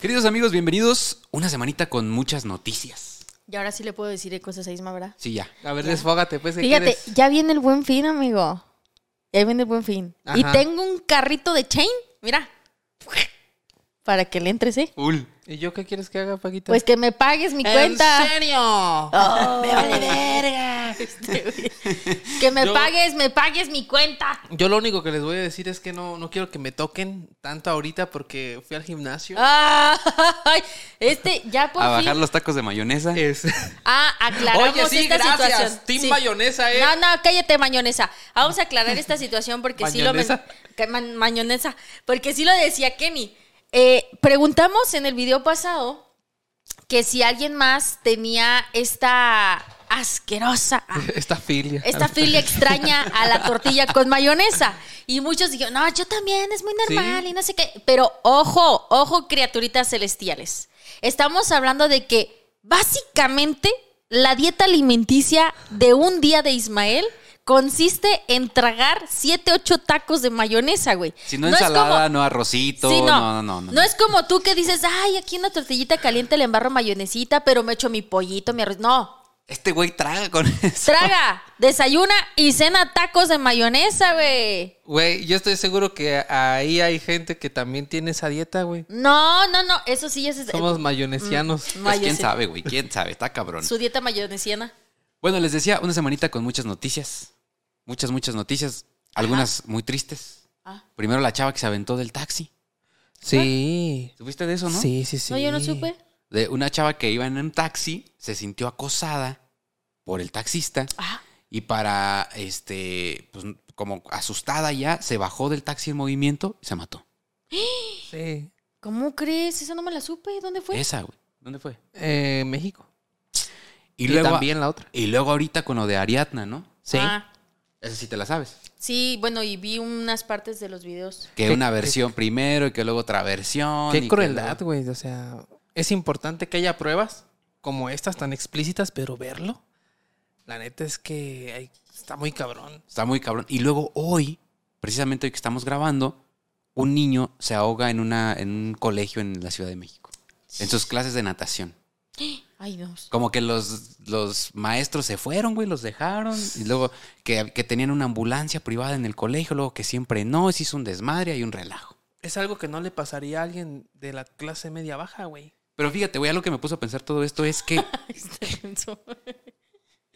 Queridos amigos, bienvenidos. Una semanita con muchas noticias. Y ahora sí le puedo decir cosas a Isma, ¿verdad? Sí, ya. A ver, desfógate, pues. ¿qué Fíjate, quieres? ya viene el buen fin, amigo. Ya viene el buen fin. Y tengo un carrito de chain, mira. Para que le entres, ¿eh? Ul. ¿Y yo qué quieres que haga, Paquita? Pues que me pagues mi cuenta. ¿En serio? Oh, ¡Me vale verga! que me Yo- pagues, me pagues mi cuenta. Yo lo único que les voy a decir es que no, no quiero que me toquen tanto ahorita porque fui al gimnasio. Ay, este, ya por A fin. bajar los tacos de mayonesa. Es... Ah, aclaramos Oye, sí, esta gracias. situación. Team Sí. mayonesa, ¿eh? No, no, cállate, mañonesa. Vamos a aclarar esta situación porque sí lo... que ma- mañonesa. Porque sí lo decía Kenny. Eh, preguntamos en el video pasado que si alguien más tenía esta asquerosa... ah, Esta filia. esta filia extraña a la tortilla con mayonesa. Y muchos dijeron, no, yo también, es muy normal Sí. y no sé qué. Pero ojo, ojo, criaturitas celestiales. Estamos hablando de que básicamente la dieta alimenticia de un día de Ismael consiste en tragar 7, 8 tacos de mayonesa, güey. Si no, ensalada, como- no arrocito. Sí, no, no, no. no. No es como tú que dices, ay, aquí una tortillita caliente le embarro mayonesita, pero me echo mi pollito, mi arroz. No, Este güey traga con eso. Traga, desayuna y cena tacos de mayonesa, güey. Güey, yo estoy seguro que ahí hay gente que también tiene esa dieta, güey. No, no, no, eso sí es Somos mayonesianos. Pues, mayonesa. quién sabe, güey. Quién sabe. Está cabrón. su dieta mayonesiana. Bueno, les decía, una semanita con muchas noticias. Muchas, muchas noticias. Algunas muy tristes. Ah. Primero la chava que se aventó del taxi. Sí. ¿Supiste de eso, no? Sí, sí, sí. No, yo no supe. De una chava que iba en un taxi, se sintió acosada por el taxista. Ah, Y para, este, pues como asustada ya, se bajó del taxi en movimiento y se mató. Sí. ¿cómo crees? Esa no me la supe. ¿Dónde fue? Esa, güey. ¿Dónde fue? Eh, México. Y, Y, luego, también la otra. y luego ahorita con lo de Ariadna, ¿no? Sí. Ah, Esa sí te la sabes. sí, bueno, y vi unas partes de los videos. Que una versión primero y que luego otra versión. Qué crueldad, luego- güey. O sea, es importante que haya pruebas como estas tan explícitas, pero verlo, la neta es que ay, está muy cabrón. Está muy cabrón. Y luego hoy, precisamente hoy que estamos grabando, un niño se ahoga en, una, en un colegio en la Ciudad de México. En sus clases de natación. Ay, Dios. Como que los, los maestros se fueron, güey, los dejaron. Y luego que, que tenían una ambulancia privada en el colegio, luego que siempre no, se hizo un desmadre y un relajo. Es algo que no le pasaría a alguien de la clase media baja, güey. Pero fíjate, güey, algo que me puso a pensar todo esto es que.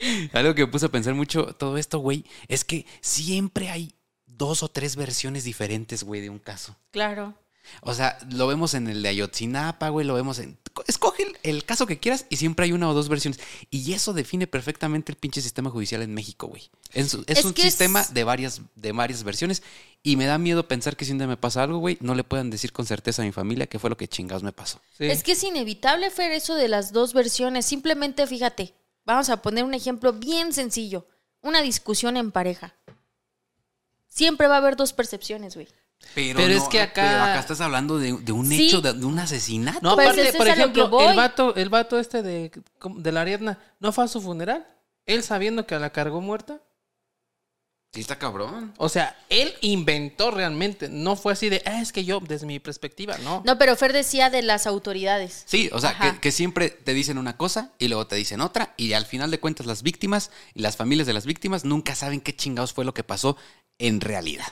Algo que me puso a pensar mucho todo esto, güey, es que siempre hay dos o tres versiones diferentes, güey, de un caso. claro. O sea, lo vemos en el de Ayotzinapa, güey, lo vemos en... Escoge el, el caso que quieras y siempre hay una o dos versiones. Y eso define perfectamente el pinche sistema judicial en México, güey. Es, es Es un es- sistema de varias, de varias versiones y me da miedo pensar que si un día me pasa algo, güey, no le puedan decir con certeza a mi familia qué fue lo que chingados me pasó. Sí. Es que es inevitable, Fer, eso de las dos versiones. Simplemente, fíjate, vamos a poner un ejemplo bien sencillo. Una discusión en pareja. Siempre va a haber dos percepciones, güey. Pero, Pero no, es que acá- pero acá estás hablando de, de un Sí. hecho, de, de un asesinato. No, Pues aparte, por ejemplo, el vato, el vato este de, de la Ariadna, ¿no fue a su funeral? Él sabiendo que la cargó muerta. Sí, está cabrón. O sea, él inventó realmente. No fue así de, ah, es que yo, desde mi perspectiva, no. No, pero Fer decía de las autoridades. Sí, o sea, que, que siempre te dicen una cosa y luego te dicen otra y al final de cuentas las víctimas y las familias de las víctimas nunca saben qué chingados fue lo que pasó en realidad.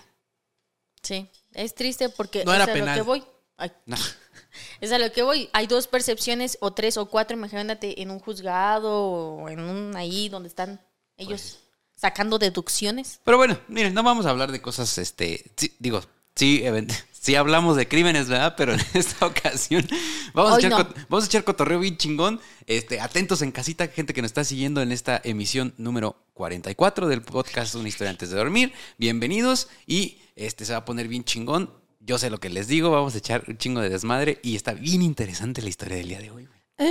Sí, es triste porque No era es a lo que voy. Ay, No. es a lo que voy. Hay dos percepciones o tres o cuatro, imagínate, en un juzgado o en un ahí donde están ellos sacando deducciones. Pero bueno, miren, no vamos a hablar de cosas, este, digo, sí, sí hablamos de crímenes, ¿verdad? Pero en esta ocasión vamos a, echar, no. cot- vamos a echar cotorreo bien chingón. Este, atentos en casita, gente que nos está siguiendo en esta emisión número 44 del podcast Una historia antes de dormir. Bienvenidos y este se va a poner bien chingón. Yo sé lo que les digo, vamos a echar un chingo de desmadre y está bien interesante la historia del día de hoy. güey.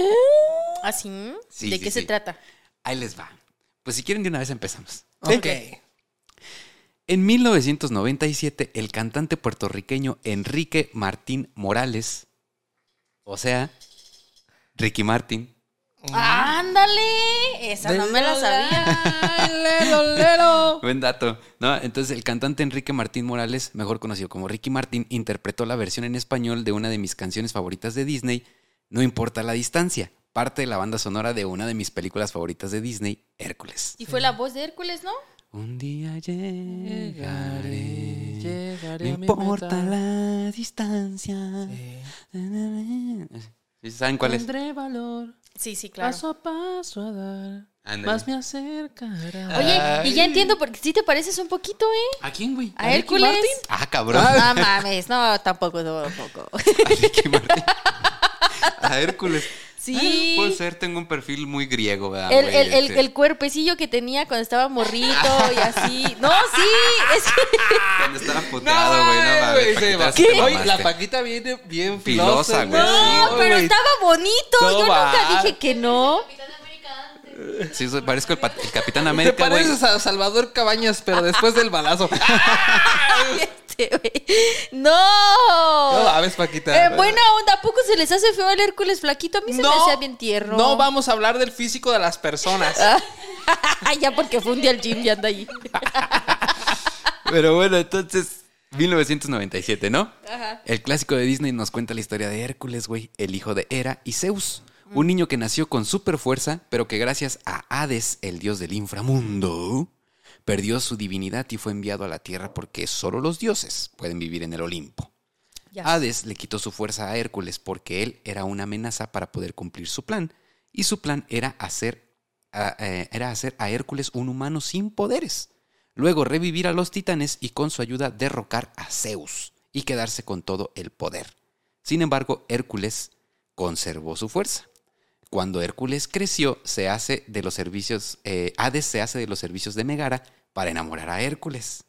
¿Así? Sí, ¿De sí, qué se trata? Ahí les va. Pues si quieren de una vez empezamos. Ok. En 1997, el cantante puertorriqueño Enrique Martín Morales, o sea, Ricky Martin, Ándale, esa no me la sabía. Lelo, lelo. Buen dato. ¿no? Entonces, el cantante Enrique Martín Morales, mejor conocido como Ricky Martín, interpretó la versión en español de una de mis canciones favoritas de Disney, No importa la distancia, parte de la banda sonora de una de mis películas favoritas de Disney, Hércules. Y fue la voz de Hércules, ¿no? Un día llegaré, Llegaré no a mi importa meta. la distancia. Sí. ¿Sí ¿Saben cuál es? Tendré valor Sí, sí, claro. paso a paso a dar. Más me acercará. Oye, y ya entiendo porque sí te pareces un poquito, ¿eh? ¿A quién, güey? A Hércules. Ah, cabrón. No mames, no, tampoco, tampoco. A Ricky Martin. A Hércules. Sí. Puede ser, tengo un perfil muy griego, ¿verdad? El, el, el, Este, el cuerpecillo que tenía cuando estaba morrito y así. No, sí, es que Cuando estaba puteado, güey, no mames. güey, se Paquita, va. sí te Oye, la Paquita viene bien Filosa, güey, no, sí, pero estaba bonito. No Yo nunca dije que no. Sí, soy- parezco el, el Capitán Te América, güey. pareces a Salvador Cabañas, pero después del balazo. Este, güey. No. No mames, Paquita. Eh, buena onda, ¿a poco se les hace feo el Hércules flaquito? A mí se me hacía bien tierno. No vamos a hablar del físico de las personas. ya porque fue un día al gym y anda ahí. Pero bueno, entonces, 1997, ¿no? Ajá. El clásico de Disney nos cuenta la historia de Hércules, güey, el hijo de Hera y Zeus. Un niño que nació con super fuerza, pero que gracias a Hades, el dios del inframundo, perdió su divinidad y fue enviado a la tierra porque solo los dioses pueden vivir en el Olimpo. Ya. Hades le quitó su fuerza a Hércules porque él era una amenaza para poder cumplir su plan. Y su plan era hacer, a, eh, era hacer a Hércules un humano sin poderes. Luego revivir a los titanes y con su ayuda derrocar a Zeus y quedarse con todo el poder. Sin embargo, Hércules conservó su fuerza. Cuando Hércules creció, se hace de los servicios, eh, Hades se hace de los servicios de Megara para enamorar a Hércules.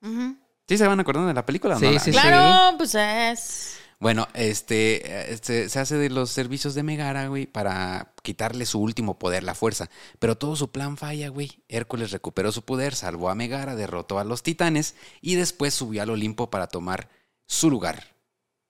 ¿Sí se van acordando de la película Sí, no? sí, Claro, pues es. Bueno, este, este, se hace de los servicios de Megara, güey, para quitarle su último poder, la fuerza. Pero todo su plan falla, güey. Hércules recuperó su poder, salvó a Megara, derrotó a los titanes y después subió al Olimpo para tomar su lugar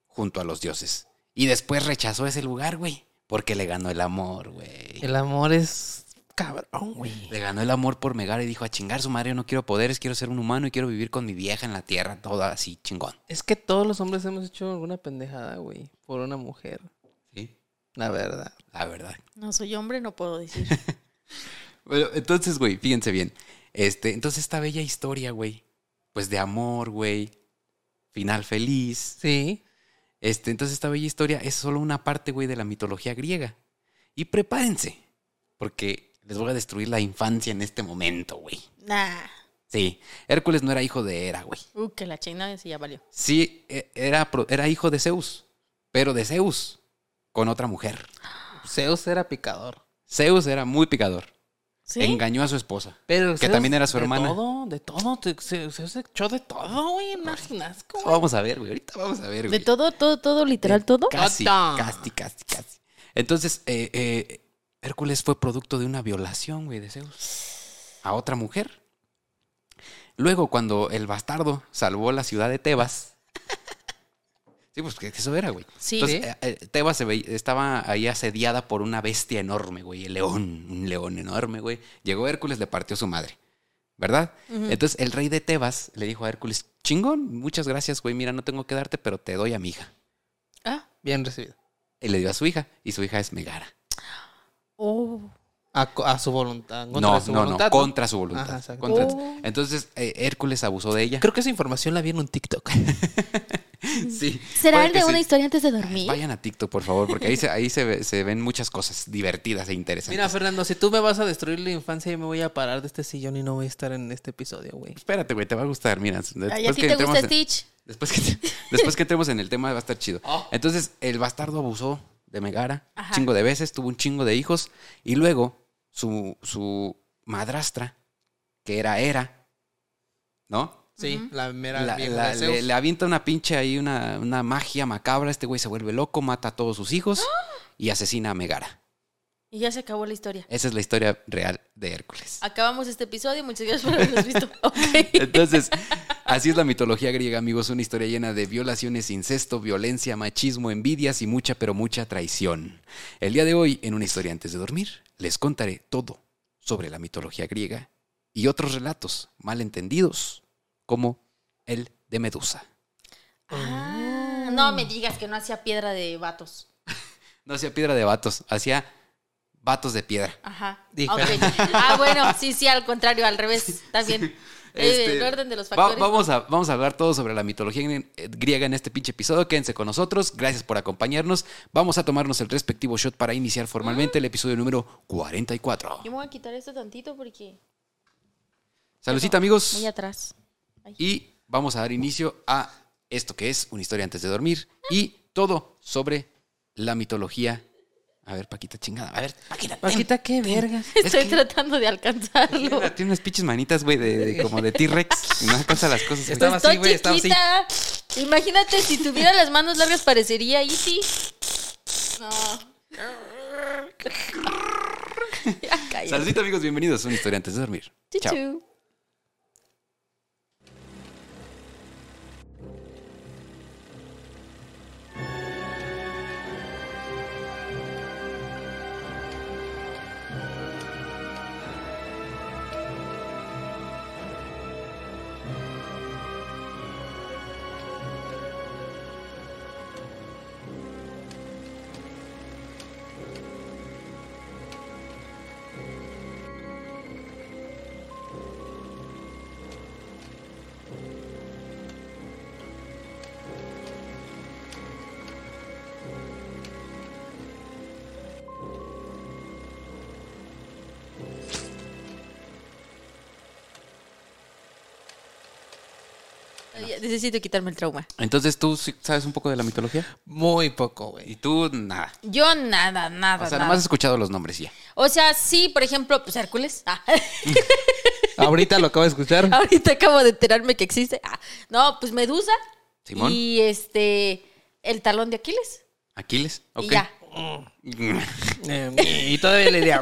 junto a los dioses. Y después rechazó ese lugar, güey, porque le ganó el amor, güey. El amor es cabrón, güey. Le ganó el amor por Megara y dijo, a chingar su madre, yo no quiero poderes, quiero ser un humano y quiero vivir con mi vieja en la tierra, toda así chingón. Es que todos los hombres hemos hecho alguna pendejada, güey, por una mujer. Sí, La verdad. la verdad. No soy hombre, no puedo decir. Bueno, entonces, güey, fíjense bien. Este, entonces esta bella historia, güey, pues de amor, güey, final feliz. Sí. Este, entonces esta bella historia es solo una parte, güey, de la mitología griega. Y prepárense, porque les voy a destruir la infancia en este momento, güey. nah. Sí, Hércules no era hijo de Hera, güey. Uh, que la chingada sí ya valió. Sí, e- era, pro- era hijo de Zeus, pero de Zeus, con otra mujer. Zeus era picador. Zeus era muy picador. ¿Sí? Engañó a su esposa. Pero Que Zeus también era su de hermana. todo, de todo. te- Se, Zeus se echó de todo, güey. güey. Vamos a ver, güey. Ahorita vamos a ver, De güey. todo, todo, todo, literal, todo. Casi, Todo. casi, casi, casi. Entonces, eh, eh, Hércules fue producto de una violación, güey, de Zeus. A otra mujer. Luego, cuando el bastardo salvó la ciudad de Tebas. Sí, pues que eso era, güey. Sí. Entonces, eh, eh, Tebas se veía- estaba ahí asediada por una bestia enorme, güey. El león, un león enorme, güey. Llegó Hércules, le partió su madre. ¿Verdad? Entonces, el rey de Tebas le dijo a Hércules, chingón, muchas gracias, güey. Mira, no tengo que darte, pero te doy a mi hija. Ah. Bien recibido. Y le dio a su hija, y su hija es Megara. Oh. A, su voluntad. contra No, su no, voluntad, no, contra su voluntad. Ajá, exacto. Contra- Oh. Entonces, eh, Hércules abusó de ella. Creo que esa información la vi en un TikTok. Sí. ¿Será el de una sí. historia antes de dormir? Vayan a TikTok, por favor, porque ahí se, ahí se, se ven muchas cosas divertidas e interesantes. Mira, Fernando, si tú me vas a destruir la infancia, yo me voy a parar de este sillón y no voy a estar en este episodio, güey. Espérate, güey, te va a gustar. Mira, después, Ay, ¿A ti que te entremos gusta en- Stitch? después, que, después que entremos en el tema va a estar chido. Oh. Entonces, el bastardo abusó de Megara Ajá. chingo de veces, tuvo un chingo de hijos, y luego su, su madrastra, que era Hera, ¿no? Sí, la mera La- vieja la- de Zeus. le, le avienta una pinche ahí, una, una magia macabra. Este güey se vuelve loco, mata a todos sus hijos y asesina a Megara. Y ya se acabó la historia. Esa es la historia real de Hércules. Acabamos este episodio. Muchas gracias por habernos visto. Ok. Entonces, Así es la mitología griega, amigos, una historia llena de violaciones, incesto, violencia, machismo, envidias y mucha, pero mucha traición. El día de hoy, en una historia antes de dormir, les contaré todo sobre la mitología griega y otros relatos malentendidos, como el de Medusa. Ah, no me digas que no hacía piedra de vatos. No hacía piedra de vatos, hacía vatos de piedra. Ajá. Ah, bueno, sí, sí, al contrario, al revés. Está bien. Este, el orden de los va- factores. vamos, a, vamos a hablar todo sobre la mitología grie- griega en este pinche episodio. Quédense con nosotros. Gracias por acompañarnos. Vamos a tomarnos el respectivo shot para iniciar formalmente el episodio número 44. Yo me voy a quitar esto tantito porque. Saludcita, amigos. Muy atrás. Y vamos a dar inicio a esto que es una historia antes de dormir y todo sobre la mitología. A ver, Paquita, chingada. A ver, Paquita. Paquita, qué vergas. Estoy que- tratando de alcanzarlo. Tiene, tiene unas pinches manitas, güey, de, de- como de T-Rex. No alcanza las cosas. Estaba Estoy así, güey, estaba así. Imagínate si tuviera las manos largas parecería Easy. No. ya amigos. Bienvenidos a una historia antes de dormir. Chao. Necesito quitarme el trauma. Entonces, ¿tú sabes un poco de la mitología? Muy poco, güey. Y tú, nada. Yo nada, nada, O sea, nada. nomás has escuchado los nombres ya. O sea, sí, por ejemplo, pues Hércules. Ah. Ahorita lo acabo de escuchar. Ahorita acabo de enterarme que existe. Ah, no, pues Medusa. Simón. Y este, el talón de Aquiles. Aquiles. Ok. Y ya. Eh, y todavía le diría.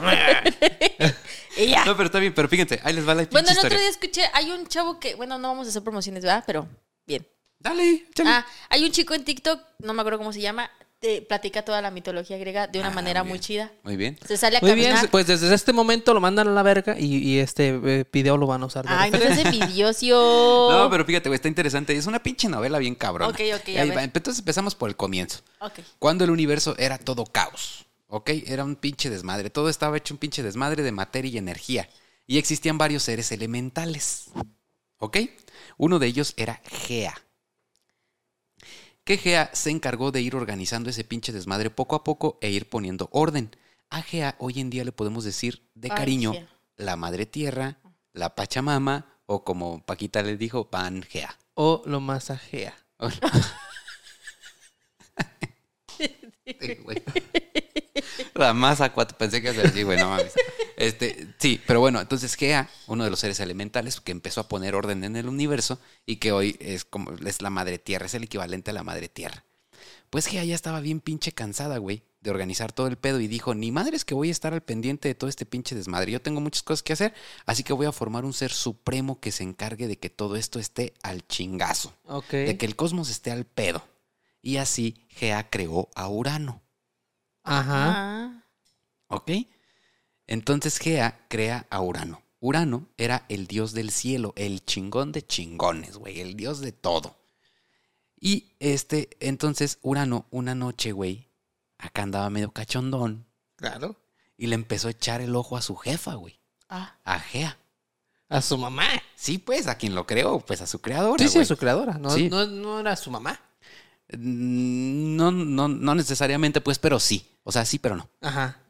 No, pero está bien, pero fíjense, ahí les va la bueno, el otro día escuché, hay un chavo que, bueno, no vamos a hacer promociones, ¿verdad? Pero bien. Dale, échale. Ah, hay un chico en TikTok, no me acuerdo cómo se llama, te platica toda la mitología griega de una Ah, manera muy chida. Muy bien. Se sale a Muy bien, pues desde este momento lo mandan a la verga y, y este eh, video lo van a usar. de Ay, no seas envidioso. No, pero fíjate, güey, está interesante. Es una pinche novela bien cabrona. Ok, ok, a ahí ver. va. Entonces empezamos por el comienzo. Ok. Cuando el universo era todo caos, ¿ok? Era un pinche desmadre. Todo estaba hecho un pinche desmadre de materia y energía. Y existían varios seres elementales, ¿ok? Uno de ellos era Gea. Que Gea se encargó de ir organizando ese pinche desmadre poco a poco e ir poniendo orden. A Gea hoy en día le podemos decir de cariño la madre tierra, la Pachamama o como Paquita le dijo, Pangea. O lo masajea. Sí, güey. La masa cuatro, pensé que iba a ser así, güey, no mames. Este, sí, pero bueno, entonces Gea, uno de los seres elementales que empezó a poner orden en el universo y que hoy es como es la madre tierra, es el equivalente a la madre tierra. Pues Gea ya estaba bien pinche cansada, güey, de organizar todo el pedo y dijo, ni madre es que voy a estar al pendiente de todo este pinche desmadre. Yo tengo muchas cosas que hacer, así que voy a formar un ser supremo que se encargue de que todo esto esté al chingazo Ok. de que el cosmos esté al pedo. Y así Gea creó a Urano, Ajá. ¿Ok? Entonces Gea crea a Urano. Urano era el dios del cielo, el chingón de chingones, güey, el dios de todo. Y este, entonces Urano, una noche, güey, acá andaba medio cachondón Claro. y le empezó a echar el ojo a su jefa, güey, Ah. a Gea. A su mamá. Sí, pues, a quien lo creó, pues a su creadora. Sí, sí, a su creadora. No, Sí. no, no era su mamá. Mm, No, no, no necesariamente, pues, pero sí. O sea, sí, pero no. Ajá.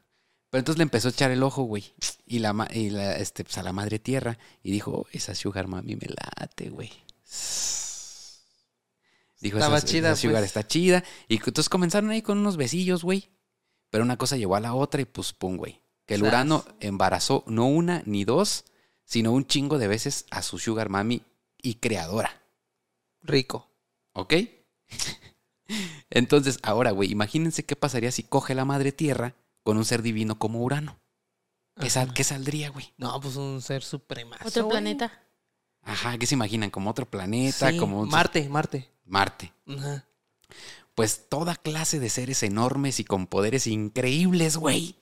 Pero entonces le empezó a echar el ojo, güey. Y, la, y la, este, pues, a la madre tierra. Y dijo, "Oh, esa sugar mami me late, güey. Dijo, Estaba esa, chida, esa sugar pues. está chida. Y entonces comenzaron ahí con unos besillos, güey. Pero una cosa llevó a la otra y pues pum, güey. Que el. Urano embarazó no una ni dos, sino un chingo de veces a su sugar mami y creadora. Rico. ¿Ok? Entonces, ahora, güey, imagínense qué pasaría si coge la madre tierra con un ser divino como Urano. ¿Qué, sal- Ajá. qué saldría, güey? No, pues un ser supremazo. Otro güey. planeta. Ajá, ¿qué se imaginan? Como otro planeta, Sí, como un- Marte, Marte. Marte. Ajá. Pues toda clase de seres enormes y con poderes increíbles, güey.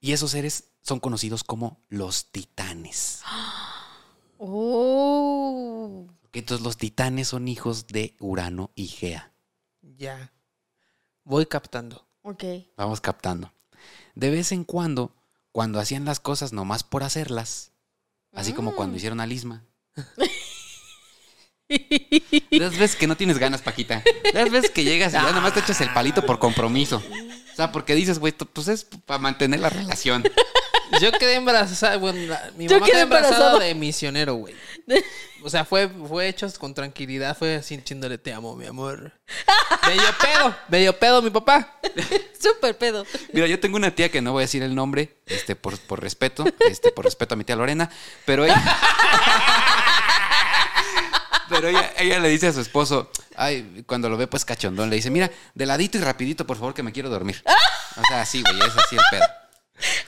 Y esos seres son conocidos como los titanes. Oh. Entonces los titanes son hijos de Urano y Gea. Ya. Voy captando. Ok. Vamos captando. De vez en cuando, cuando hacían las cosas nomás por hacerlas, así como cuando Mm. hicieron a Lisma. Las veces que no tienes ganas, Paquita. Las veces que llegas y ya nomás te echas el palito por compromiso. O sea, porque dices, güey, pues es para mantener la relación. Yo quedé embarazada, bueno, la- mi Yo mamá quedé embarazada. de misionero, güey. O sea, fue, fue hecho con tranquilidad, fue así te amo, mi amor. Medio pedo, medio pedo mi papá. Súper pedo. Mira, yo tengo una tía que no voy a decir el nombre, este, por, por respeto, este, por respeto a mi tía Lorena, pero ella. Pero ella, ella le dice a su esposo, ay, cuando lo ve pues cachondón, le dice, mira, de ladito y rapidito, por favor, que me quiero dormir. O sea, así, güey, es así el pedo.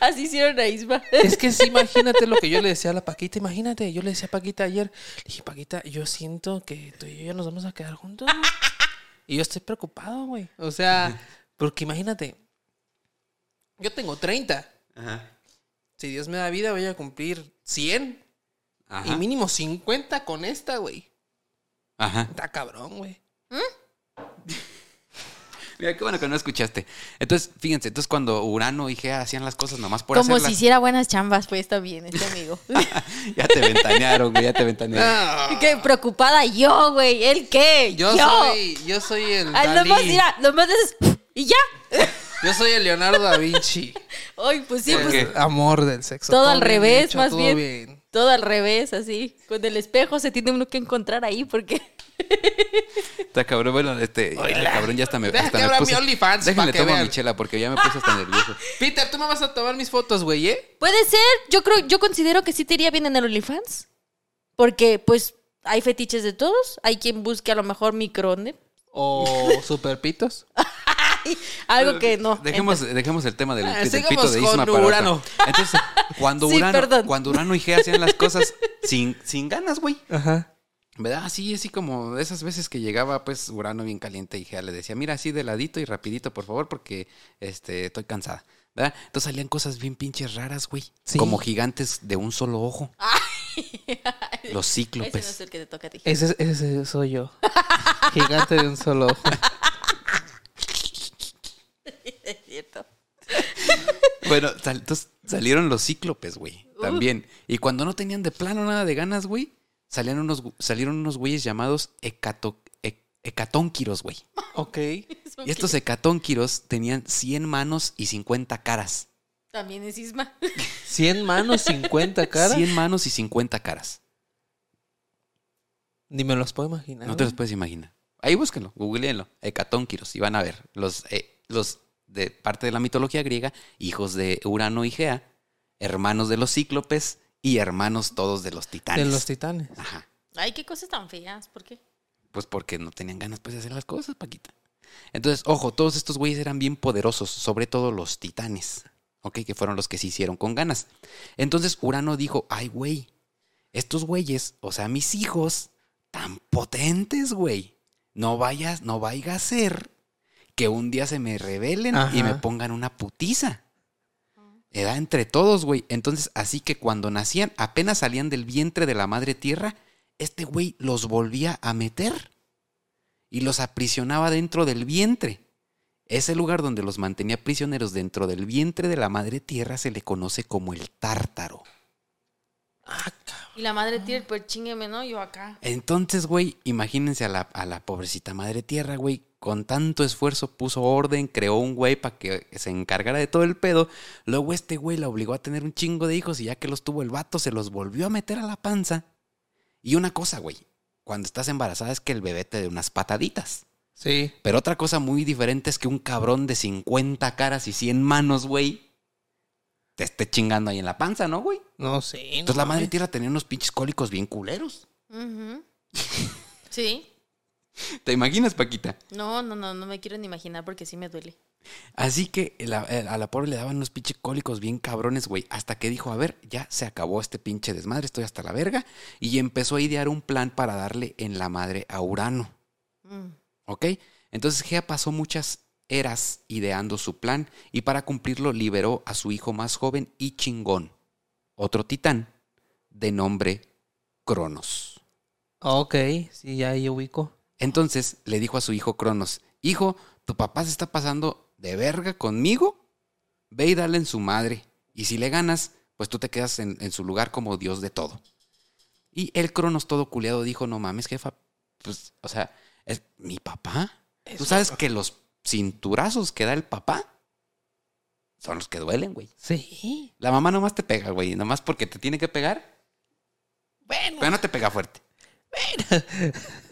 Así hicieron a Isma. Es que sí, imagínate lo que yo le decía a la Paquita, imagínate, yo le decía a Paquita ayer, le dije, Paquita, yo siento que tú y yo ya nos vamos a quedar juntos. güey". Y yo estoy preocupado, güey. O sea, porque imagínate, yo tengo 30. Ajá. Si Dios me da vida, voy a cumplir 100. Ajá. Y mínimo 50 con esta, güey. Ajá. Está cabrón, güey. Mira, qué bueno que no escuchaste. Entonces, fíjense, entonces cuando Urano y Gea hacían las cosas nomás por Como si hiciera buenas chambas, pues está bien, este amigo. ya te ventanearon, güey, ya te ventanearon. Qué preocupada yo, güey. ¿El qué? Yo, soy, yo soy el Ay, Dalí. nomás, mira, nomás dices, y ya. Yo soy el Leonardo da Vinci. Ay, pues sí, ¿Por pues? Amor del sexo. todo al bien revés, hecho, más todo bien. Todo al revés, así. Con el espejo se tiene uno que encontrar ahí porque... Está cabrón, bueno, este, ay, cabrón, ya hasta me, hasta que me puse- mi OnlyFans Déjenle pa' que tomo vean. mi chela porque ya me puse hasta nervioso. Peter, tú me vas a tomar mis fotos, güey, ¿eh? Puede ser, yo creo, yo considero que sí te iría bien en el OnlyFans. Porque, pues, hay fetiches de todos. Hay quien busque a lo mejor microondas. O superpitos. Algo que no. Dejemos, dejemos el tema del, Ah, del sigamos pito de con Isma para. Urano. Entonces, cuando Sí, Urano, perdón. cuando Urano y Gea hacían las cosas sin, sin ganas, güey. Ajá. ¿Verdad? Así, así como de esas veces que llegaba, pues, Urano bien caliente y Gea le decía, mira, así de ladito y rapidito, por favor, porque este, estoy cansada. ¿Verdad? Entonces salían cosas bien pinches raras, güey. Sí. Como gigantes de un solo ojo. Los Ese no cíclopes. es el que te toca a ti. Ese, ese soy yo. Gigante de un solo ojo. Es cierto. Bueno, sal- entonces salieron los cíclopes, güey. También. Y cuando no tenían de plano nada de ganas, güey, salían unos, salieron unos güeyes llamados hecato, he- hecatónquiros, güey. Ok. Y estos hecatónquiros tenían 100 manos y 50 caras. También es Isma. 100 manos, 50 caras. 100 manos y 50 caras. Ni me los puedo imaginar. No te los puedes imaginar. Ahí búsquenlo, googleenlo. Hecatónquiros. Y van a ver los, eh, los de parte de la mitología griega, hijos de Urano y Gea, hermanos de los cíclopes y hermanos todos de los titanes. De los titanes. Ajá. Ay, qué cosas tan feas. ¿Por qué? Pues porque no tenían ganas pues, de hacer las cosas, Paquita. Entonces, ojo, todos estos güeyes eran bien poderosos, sobre todo los titanes, ¿ok? Que fueron los que se hicieron con ganas. Entonces Urano dijo, ay, güey, estos güeyes, o sea, mis hijos, tan potentes, güey. No vayas, no vaya a ser que un día se me rebelen y me pongan una putiza. Era entre todos, güey. Entonces, así que cuando nacían, apenas salían del vientre de la madre tierra, este güey los volvía a meter y los aprisionaba dentro del vientre. Ese lugar donde los mantenía prisioneros dentro del vientre de la madre tierra se le conoce como el tártaro. Ah. Y la madre tira, pues chingueme, ¿no? Yo acá. Entonces, güey, imagínense a la, a la pobrecita madre tierra, güey, con tanto esfuerzo puso orden, creó un güey para que se encargara de todo el pedo. Luego este güey la obligó a tener un chingo de hijos y ya que los tuvo el vato, se los volvió a meter a la panza. Y una cosa, güey, cuando estás embarazada es que el bebé te dé unas pataditas. Sí. Pero otra cosa muy diferente es que un cabrón de 50 caras y 100 manos, güey, te esté chingando ahí en la panza, ¿no, güey? No sé. Entonces no la madre tierra tenía unos pinches cólicos bien culeros. Ujú. Sí. ¿Te imaginas, Paquita? No, no, no, no me quiero ni imaginar porque sí me duele. Así que la- a la pobre le daban unos pinche cólicos bien cabrones, güey. Hasta que dijo, a ver, ya se acabó este pinche desmadre, estoy hasta la verga. Y empezó a idear un plan para darle en la madre a Urano. Mm. ¿Ok? Entonces Gea pasó muchas eras ideando su plan y para cumplirlo liberó a su hijo más joven y chingón, otro titán, de nombre Cronos. Ok, sí, ya ahí ubico. Entonces le dijo a su hijo Cronos, hijo, tu papá se está pasando de verga conmigo, ve y dale en su madre, y si le ganas, pues tú te quedas en, en su lugar como dios de todo. Y el Cronos todo culeado dijo, no mames, jefa, pues, o sea, es mi papá. Tú sabes que los cinturazos que da el papá son los que duelen, güey. Sí. La mamá nomás te pega, güey, nomás porque te tiene que pegar, Bueno, pero no te pega fuerte.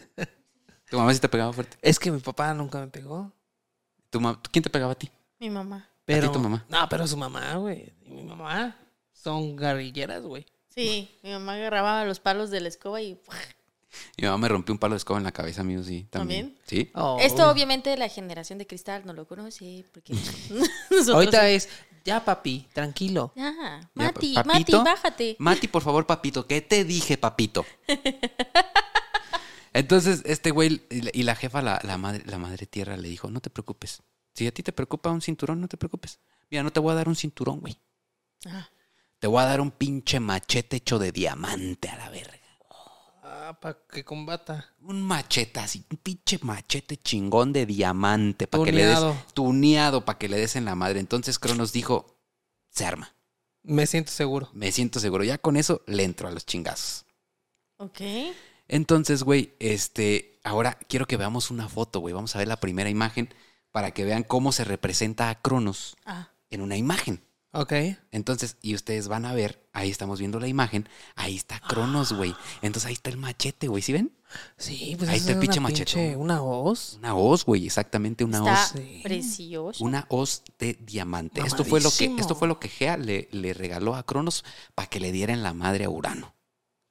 Tu mamá sí te pegaba fuerte. es que mi papá nunca me pegó. ¿Tu ma- ¿Quién te pegaba a ti? Mi mamá. Pero, tu mamá? No, pero su mamá, güey. Y mi mamá son guerrilleras, güey. Sí, mi mamá agarraba los palos de la escoba y... Mi mamá me rompió un palo de escoba en la cabeza, mío, sí. También. ¿También? Sí. Oh. Esto obviamente la generación de cristal no lo conoce porque. Ahorita es, ya papi, tranquilo. Ya, Mati, Mati, bájate. Mati, por favor, papito, ¿qué te dije, papito? Entonces, este güey y la- jefa, la, la madre, la madre tierra, le dijo, no te preocupes. Si a ti te preocupa un cinturón, no te preocupes. Mira, no te voy a dar un cinturón, güey. Ah, Te voy a dar un pinche machete hecho de diamante a la verga. Ah, para que combata. Un machete así, un pinche machete chingón de diamante para que le des Tuneado. tuneado para que le des en la madre. Entonces Cronos dijo, se arma. Me siento seguro. Me siento seguro. Ya con eso le entro a los chingazos. ok. Entonces, güey, este, ahora quiero que veamos una foto, güey. Vamos a ver la primera imagen para que vean cómo se representa a Cronos Ah, en una imagen. Ok. Entonces, y ustedes van a ver, ahí estamos viendo la imagen, ahí está Cronos, güey. Ah. Entonces ahí está el machete, güey, ¿sí ven? Sí, pues Ahí está el es pinche una machete. Una hoz. Una hoz, güey, exactamente una está hoz. sí. precioso. Una hoz de diamante. Esto fue lo que, esto fue lo que Gea le, le regaló a Cronos para que le diera en la madre a Urano.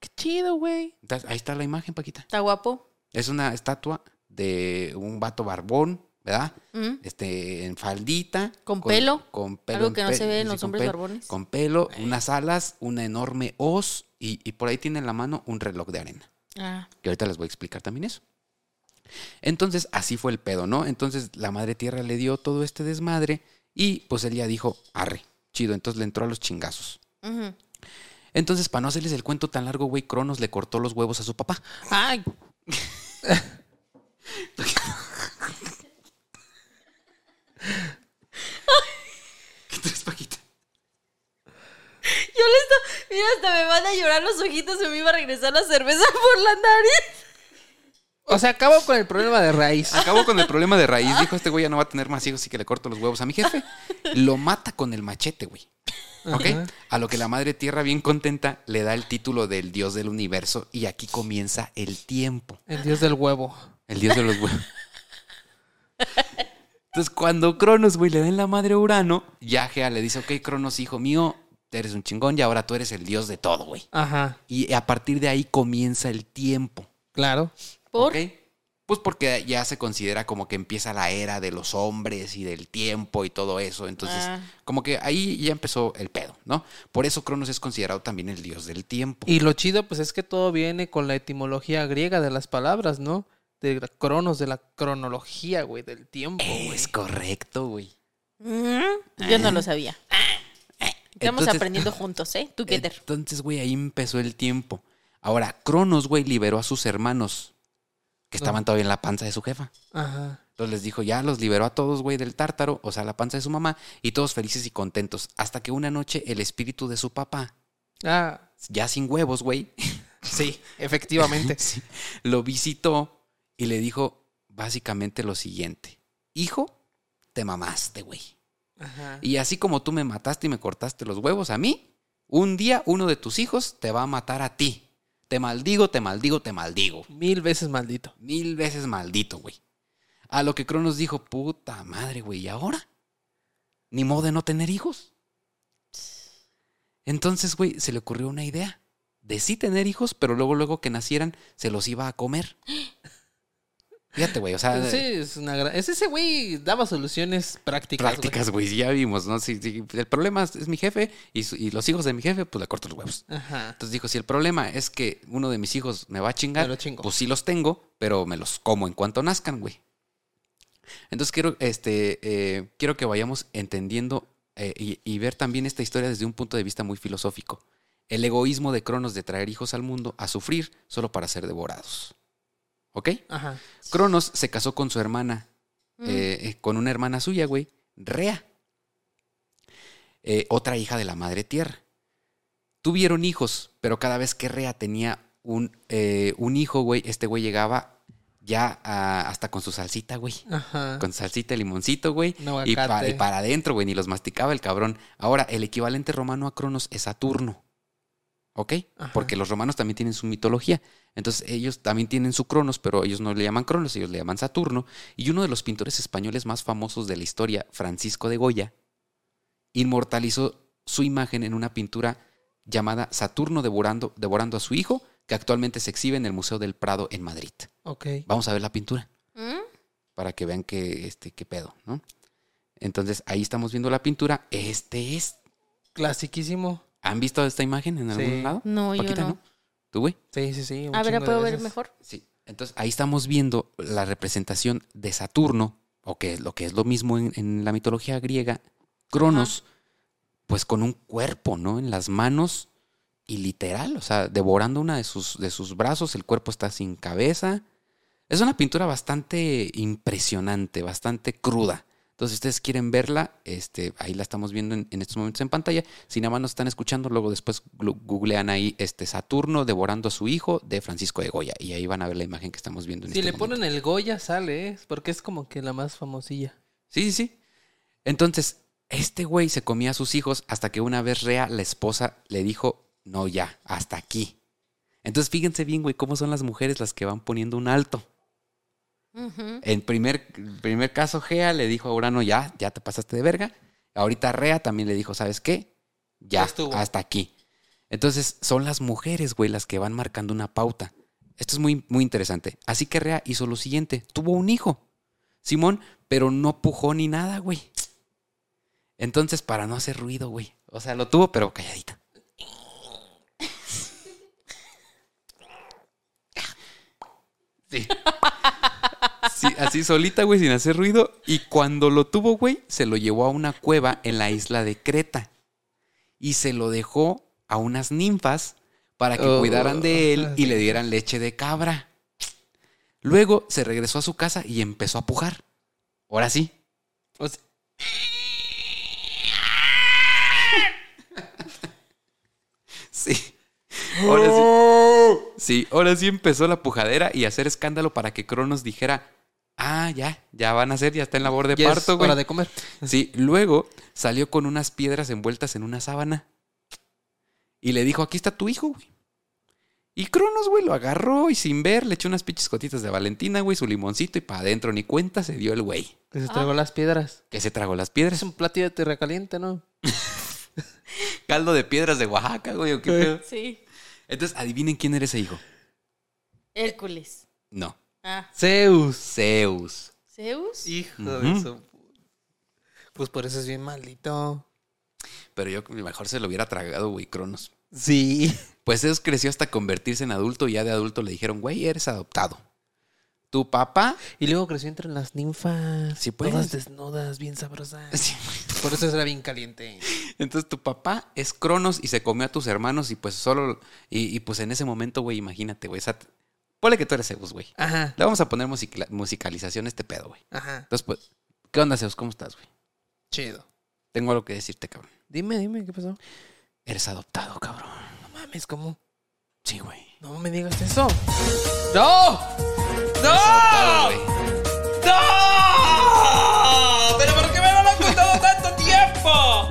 Qué chido, güey. Ahí está la imagen, Paquita. Está guapo. Es una estatua de un vato barbón, ¿verdad? Mm. Este, en faldita. Con pelo. Con pelo. Algo que no pe- se ve en los hombres pelo- barbones. Con pelo, unas alas, una enorme hoz y, y por ahí tiene en la mano un reloj de arena. Ah, Que ahorita les voy a explicar también eso. Entonces, así fue el pedo, ¿no? Entonces, la madre tierra le dio todo este desmadre y pues él ya dijo, arre, chido. Entonces le entró a los chingazos. ujú. Entonces, para no hacerles el cuento tan largo, güey, Cronos le cortó los huevos a su papá. Ay, ¿Qué traes, Paquita? Yo le estoy... Mira, hasta me van a llorar los ojitos y me iba a regresar la cerveza por la nariz. o sea, acabo con el problema de raíz. Acabó con el problema de raíz. Dijo, este güey ya no va a tener más hijos, así que le corto los huevos a mi jefe. Lo mata con el machete, güey. ¿Ok? Ajá. A lo que la madre tierra, bien contenta, le da el título del dios del universo y aquí comienza el tiempo. El dios del huevo. El dios de los huevos. Entonces, cuando Cronos, güey, le da en la madre a Urano, ya Gea le dice, ok, Cronos, hijo mío, eres un chingón y ahora tú eres el dios de todo, güey. Ajá, Y a partir de ahí comienza el tiempo. claro. ¿Por? ¿ok? Pues porque ya se considera como que empieza la era de los hombres y del tiempo y todo eso. Entonces, Ah. como que ahí ya empezó el pedo, ¿no? Por eso Cronos es considerado también el dios del tiempo. Y lo chido, pues es que todo viene con la etimología griega de las palabras, ¿no? De cronos, de la cronología, güey, del tiempo, güey. Es correcto, güey. Mm, Yo no lo sabía. Estamos Entonces- aprendiendo juntos, ¿eh? Together. Entonces, güey, ahí empezó el tiempo. Ahora, Cronos, güey, liberó a sus hermanos que estaban todavía en la panza de su jefa. Ajá. Entonces les dijo, ya los liberó a todos, güey, del tártaro, o sea, la panza de su mamá, y todos felices y contentos. Hasta que una noche el espíritu de su papá, Ah, ya sin huevos, güey, sí, efectivamente. sí, lo visitó y le dijo básicamente lo siguiente. Hijo, te mamaste, güey. Ajá. Y así como tú me mataste y me cortaste los huevos a mí, un día uno de tus hijos te va a matar a ti. Te maldigo, te maldigo, te maldigo. Mil veces maldito. Mil veces maldito, güey. A lo que Cronos dijo, puta madre, güey, ¿y ahora? Ni modo de no tener hijos. Entonces, güey, se le ocurrió una idea. De sí tener hijos, pero luego, luego que nacieran, se los iba a comer. Fíjate, güey, o sea, Sí, es una gran... Es ese güey daba soluciones prácticas. prácticas, güey, ya vimos, ¿no? Si, si el problema es, es mi jefe y, su- y los hijos de mi jefe, pues le corto los huevos. Ajá. Entonces dijo, si el problema es que uno de mis hijos me va a chingar, lo chingo. pues sí los tengo, pero me los como en cuanto nazcan, güey. Entonces quiero, este, eh, quiero que vayamos entendiendo eh, y, y ver también esta historia desde un punto de vista muy filosófico. El egoísmo de Cronos de traer hijos al mundo a sufrir solo para ser devorados. ¿Ok? Ajá. Cronos se casó con su hermana, Mm. eh, eh, con una hermana suya, güey, Rea. Eh, otra hija de la madre tierra. Tuvieron hijos, pero cada vez que Rea tenía un, eh, un hijo, güey, este güey llegaba ya a- hasta con su salsita, güey. Ajá. Con salsita, limoncito, güey. Un Y, pa- y para adentro, güey, ni los masticaba el cabrón. Ahora, el equivalente romano a Cronos es Saturno. ¿Ok? Ajá. Porque los romanos también tienen su mitología. Entonces, ellos también tienen su Cronos, pero ellos no le llaman Cronos, ellos le llaman Saturno. Y uno de los pintores españoles más famosos de la historia, Francisco de Goya, inmortalizó su imagen en una pintura llamada Saturno devorando, devorando a su hijo, que actualmente se exhibe en el Museo del Prado en Madrid. Ok. Vamos a ver la pintura ¿Mm? para que vean qué, este, qué pedo, ¿no? Entonces, ahí estamos viendo la pintura. Este es. Clasiquísimo. ¿Han visto esta imagen en algún Sí. lado? No, yo Paquita, no. ¿Tú, güey? Sí, sí, sí. A ver, ¿la chingo de puedo ver mejor? Sí. Entonces, ahí estamos viendo la representación de Saturno, o que lo que es lo mismo en, en la mitología griega, Cronos, pues con un cuerpo, ¿no? En las manos y literal, o sea, devorando una de sus, de sus brazos, el cuerpo está sin cabeza. Es una pintura bastante impresionante, bastante cruda. Entonces, si ustedes quieren verla, este, ahí la estamos viendo en, en estos momentos en pantalla. Si nada más nos están escuchando, luego después googlean ahí este Saturno devorando a su hijo de Francisco de Goya. Y ahí van a ver la imagen que estamos viendo en Si este le momento. ponen el Goya, sale, ¿eh? Porque es como que la más famosilla. Sí, sí, sí. Entonces, este güey se comía a sus hijos hasta que una vez Rea, la esposa, le dijo, no, ya, hasta aquí. Entonces, fíjense bien, güey, cómo son las mujeres las que van poniendo un alto. En primer, primer caso, Gea le dijo a Urano, ya, ya te pasaste de verga. Ahorita Rea también le dijo, ¿sabes qué? Ya, Ya estuvo. hasta aquí. Entonces, son las mujeres, güey, las que van marcando una pauta. Esto es muy, muy interesante. Así que Rea hizo lo siguiente, tuvo un hijo, Simón, pero no pujó ni nada, güey. Entonces, para no hacer ruido, güey. O sea, lo tuvo, pero calladita. Sí. Sí, así solita, güey, sin hacer ruido. Y cuando lo tuvo, güey, se lo llevó a una cueva en la isla de Creta. Y se lo dejó a unas ninfas para que Oh, cuidaran de él y le dieran leche de cabra. Luego se regresó a su casa y empezó a pujar. Ahora sí. O sea, Sí. Ahora sí. Sí, ahora sí empezó la pujadera y hacer escándalo para que Cronos dijera, ah, ya, ya van a hacer, ya está en labor de ya es parto, güey. hora de comer. Sí, luego salió con unas piedras envueltas en una sábana y le dijo, aquí está tu hijo, güey. Y Cronos, güey, lo agarró y sin ver le echó unas pinches gotitas de Valentina, güey, su limoncito y para adentro, ni cuenta se dio el güey. Que se tragó las piedras. Que se tragó las Es piedras. un platillo de tierra caliente, ¿no? Caldo de piedras de Oaxaca, güey, ¿o qué pedo? Sí. Entonces, adivinen quién era ese hijo. Hércules. No, Ah, Zeus. Zeus. Zeus. Hijo de su... Pues por eso es bien maldito. Pero yo mejor se lo hubiera tragado, güey, Cronos. Sí. Pues Zeus creció hasta convertirse en adulto y ya de adulto le dijeron, güey, eres adoptado. Tu papá... Y luego creció entre las ninfas. Sí, pues. Todas desnudas, bien sabrosas. Sí. Por eso era bien caliente. Entonces tu papá es Cronos y se comió a tus hermanos y pues solo... Y, y, pues en ese momento, güey, imagínate, güey. o sea, ponle que tú eres Zeus, güey. Ajá. Le vamos a poner musicalización a este pedo, güey. Ajá. Entonces, pues, ¿qué onda, Zeus? ¿Cómo estás, güey? Chido. Tengo algo que decirte, cabrón. Dime, dime, ¿qué pasó? Eres adoptado, cabrón. No mames, ¿cómo? Sí, güey. No me digas eso. ¡No! Adoptado, ¡No! ¡No! ¿Pero por qué me lo han ocultado tanto tiempo?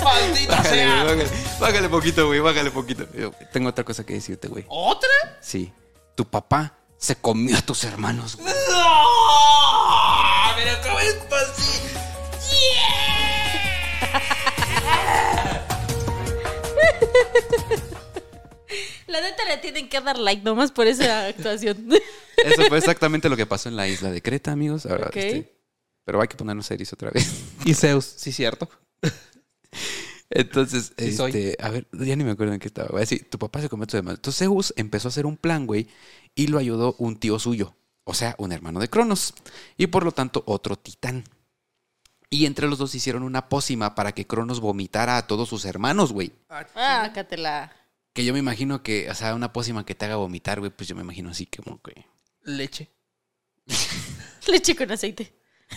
¡Maldita Bájale, sea! bájale. Bájale poquito, güey, bájale poquito. Yo tengo otra cosa que decirte, güey. ¿Otra? Sí. Tu papá se comió a tus hermanos, güey. ¡No! ¿Pero cómo es posible? La neta le tienen que dar like nomás por esa actuación. Eso fue exactamente lo que pasó en la isla de Creta, amigos. Ahora, Ok. este, pero hay que ponernos serios otra vez. Y Zeus, sí, cierto. Entonces, Sí soy. este, a ver, ya ni me acuerdo en qué estaba. Voy a decir, tu papá se cometió de mal. Entonces Zeus empezó a hacer un plan, güey, y lo ayudó un tío suyo, o sea, un hermano de Cronos, y por lo tanto otro titán. Y entre los dos hicieron una pócima para que Cronos vomitara a todos sus hermanos, güey. Ah, cátela. Que yo me imagino que, o sea, una pócima que te haga vomitar, güey, pues yo me imagino así como que... Leche. Leche con aceite.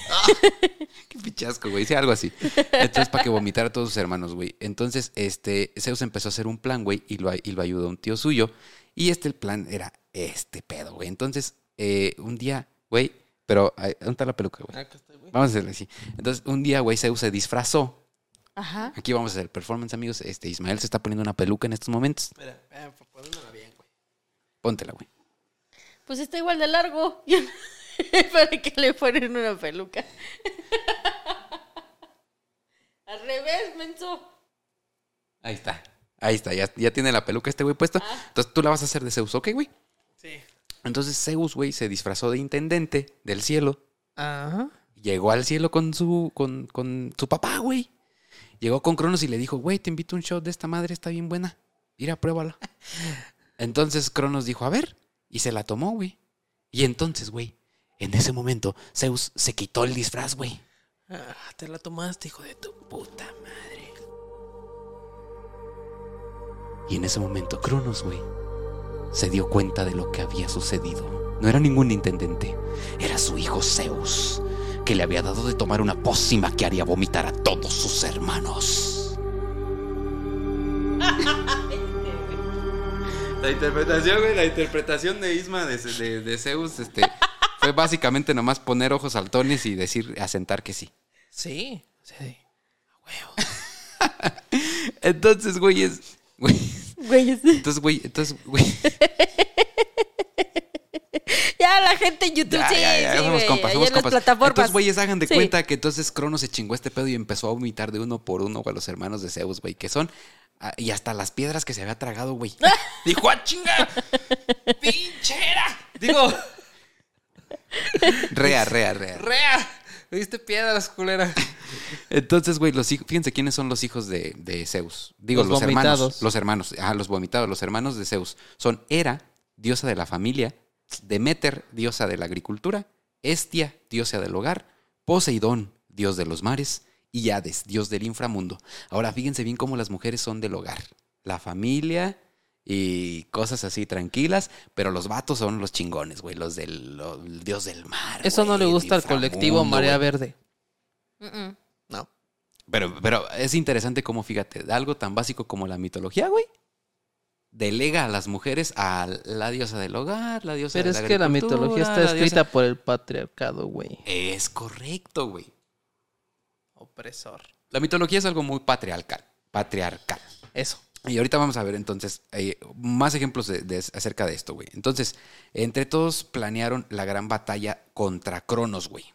Qué pichasco, güey. Sí, algo así. Entonces, para que vomitara a todos sus hermanos, güey. Entonces, este, Zeus empezó a hacer un plan, güey, y lo, y lo ayudó un tío suyo. Y este, el plan era este pedo, güey. Entonces, eh, un día, güey, pero, ¿dónde está la peluca, güey? Acá está, güey. Vamos a hacerle así. Entonces, un día, güey, Zeus se disfrazó. Ajá. Aquí vamos a hacer performance, amigos. Este, Ismael se está poniendo una peluca en estos momentos. Espera, eh, bien, güey. Póntela, güey. Pues está igual de largo. ¿Para qué le ponen una peluca? Al revés, menso. Ahí está. Ahí está. Ya, ya tiene la peluca este güey puesto. Entonces, tú la vas a hacer de Zeus, ¿ok, güey? Sí. Entonces, Zeus, güey, se disfrazó de intendente del cielo. Ajá. Llegó al cielo con su, con, con su papá, güey. Llegó con Cronos y le dijo, güey, te invito a un shot de esta madre, está bien buena. Mira, pruébala. Entonces Cronos dijo, a ver, y se la tomó, güey. Y entonces, güey, en ese momento, Zeus se quitó el disfraz, güey. Ah, te la tomaste, hijo de tu puta madre. Y en ese momento, Cronos, güey, se dio cuenta de lo que había sucedido. No era ningún intendente, era su hijo Zeus, que le había dado de tomar una pócima que haría vomitar a todos sus hermanos. La interpretación, güey, la interpretación de Isma de, de- de Zeus, este, fue básicamente nomás poner ojos saltones y decir, asentar que sí. Sí. Sí. Huevo. Entonces, güey, es, güey, Güey, es- entonces, güey, entonces, güey. ya la gente en YouTube, Ya, sí, ya, ya, sí, somos güey, compas, ahí somos en las compas. plataformas. Entonces, güeyes, hagan de Sí. cuenta que entonces Crono se chingó este pedo y empezó a vomitar de uno por uno a los hermanos de Zeus, güey, que son. ah, y hasta las piedras que se había tragado, güey. Dijo, ¡ah, chinga! ¡Pinchera! Digo, Rea, rea, rea. rea. Me diste piedras, culera. Entonces, güey, los hijos, fíjense quiénes son los hijos de, de Zeus. Digo, Los los, hermanos. vomitados. Los hermanos, ah, los vomitados, los hermanos de Zeus. Son Hera, diosa de la familia, Demeter, diosa de la agricultura, Estia, diosa del hogar, Poseidón, dios de los mares, y Hades, dios del inframundo. Ahora, fíjense bien cómo las mujeres son del hogar. La familia y cosas así tranquilas, pero los vatos son los chingones, güey, los del el dios del mar. Eso no le gusta al colectivo Marea güey. Verde. No. Pero, pero es interesante cómo, fíjate, de algo tan básico como la mitología, güey, delega a las mujeres a la diosa del hogar, la diosa Pero de es la que la mitología está la diosa- escrita por el patriarcado, güey. Es correcto, güey. Opresor. La mitología es algo muy patriarcal, patriarcal. Eso. Y ahorita vamos a ver entonces eh, más ejemplos de- de- acerca de esto, güey. Entonces, entre todos planearon la gran batalla contra Cronos, güey.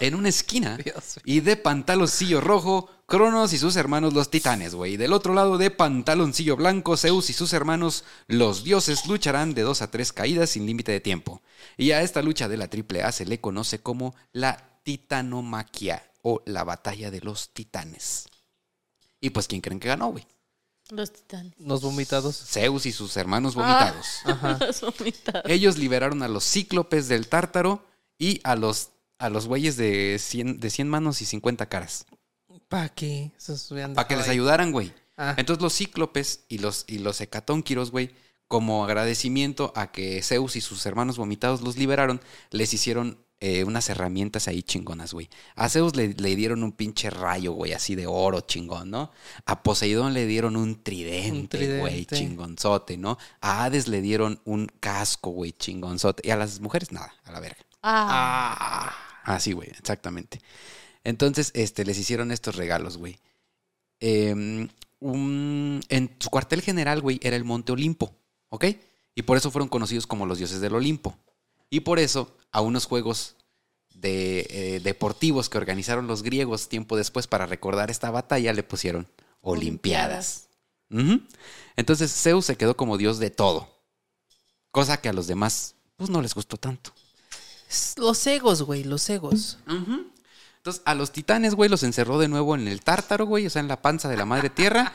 En una esquina Dios. y de pantaloncillo rojo, Cronos y sus hermanos los titanes, güey. Y del otro lado de pantaloncillo blanco, Zeus y sus hermanos, los dioses, lucharán de dos a tres caídas sin límite de tiempo. Y a esta lucha de la triple A se le conoce como la titanomaquia o la batalla de los titanes. Y pues, ¿quién creen que ganó, güey? Los titanes. Los vomitados. Zeus y sus hermanos Ah. vomitados. Ajá. Los vomitados. Ellos liberaron a los cíclopes del tártaro y a los, a los güeyes de 100, de 100 manos y 50 caras. ¿Para qué? Para que les ayudaran, güey. Ah. Entonces los cíclopes y los, y los hecatónquiros, güey, como agradecimiento a que Zeus y sus hermanos vomitados los liberaron, les hicieron eh, unas herramientas ahí chingonas, güey. A Zeus le, le dieron un pinche rayo, güey, así de oro chingón, ¿no? A Poseidón le dieron un tridente, güey, chingonzote, ¿no? A Hades le dieron un casco, güey, chingonzote. Y a las mujeres nada, a la verga. Ah. Ah, sí, güey, exactamente. Entonces, este, les hicieron estos regalos, güey. Eh, un- en su cuartel general, güey, era el Monte Olimpo, ¿ok? Y por eso fueron conocidos como los dioses del Olimpo. Y por eso, a unos juegos de, eh, deportivos que organizaron los griegos tiempo después para recordar esta batalla, le pusieron Olimpiadas. Entonces Zeus se quedó como dios de todo. Cosa que a los demás pues no les gustó tanto. Los egos, güey, los egos. Entonces a los titanes, güey, los encerró de nuevo en el tártaro, güey, o sea, en la panza de la madre tierra.